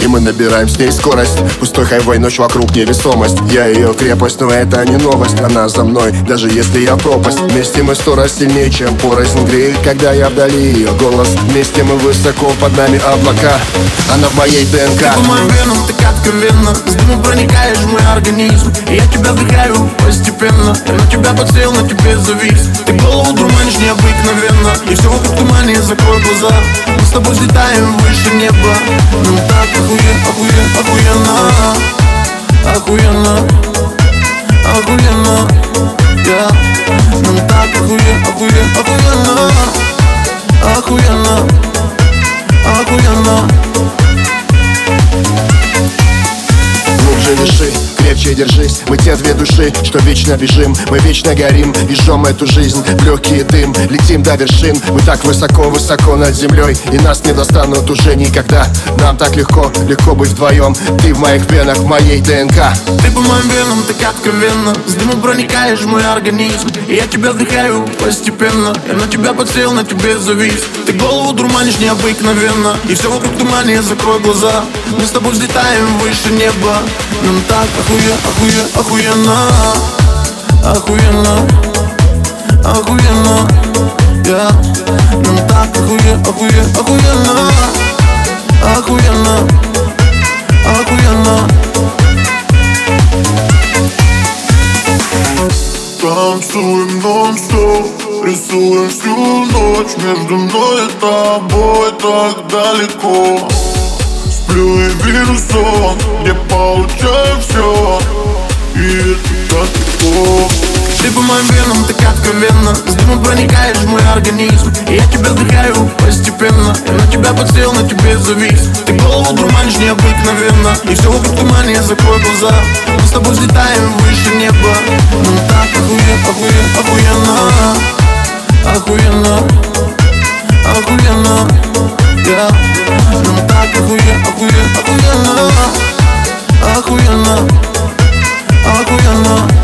И мы набираем с ней скорость. Пустой хайвей, ночь вокруг невесомость. Я ее крепость, но это не новость. Она за мной, даже если я пропасть. Вместе мы сто раз сильнее, чем порознь греет Когда я вдали ее голос. Вместе мы высоко, под нами облака. Она в моей ДНК. Ты по моим венам, так откровенно С дымом проникаешь в мой организм. И я тебя вдыхаю постепенно. Я на тебя подсел, на тебе завис. Ты голову дурманишь необыкновенно. И все вокруг тумане, закрой глаза. Мы с тобой взлетаем выше неба охуенно, yeah. Нам так охуенно, охуенно, охуенно, охуенно, охуенно. Крепче держись. Мы те две души, что вечно бежим. Мы вечно горим и эту жизнь в Легкий дым, летим до вершин Мы так высоко-высоко над землей. И нас не достанут уже никогда. Нам так легко, легко быть вдвоем. Ты в моих венах, в моей ДНК. Ты по моим венам так откровенно С дымом проникаешь в мой организм. И я тебя вдыхаю постепенно. Я на тебя подсел, на тебе завис. Ты голову дурманишь необыкновенно. И все вокруг тумане, закрой глаза. Мы с тобой взлетаем выше неба. Нам так охуенно, охуенно, охуенно Охуенно, охуенно, yeah. Нам так охуенно, охуенно, охуенно Охуенно, охуенно. Танцуем нон-стоп Рисуем всю ночь. Между мной и тобой так далеко. Сплю и вижу сон Где получаю все Ты по моим венам так откровенно С дымом проникаешь в мой организм? И я тебя вдыхаю постепенно. Я на тебя подсел, на тебе завис. Ты голову дурманишь необыкновенно. И все вокруг тумане, закрой глаза. Мы с тобой взлетаем выше неба. Нам так охуенно, охуенно, охуенно. Охуенно, охуенно, yeah. Нам так охуенно, охуенно, охуенно amor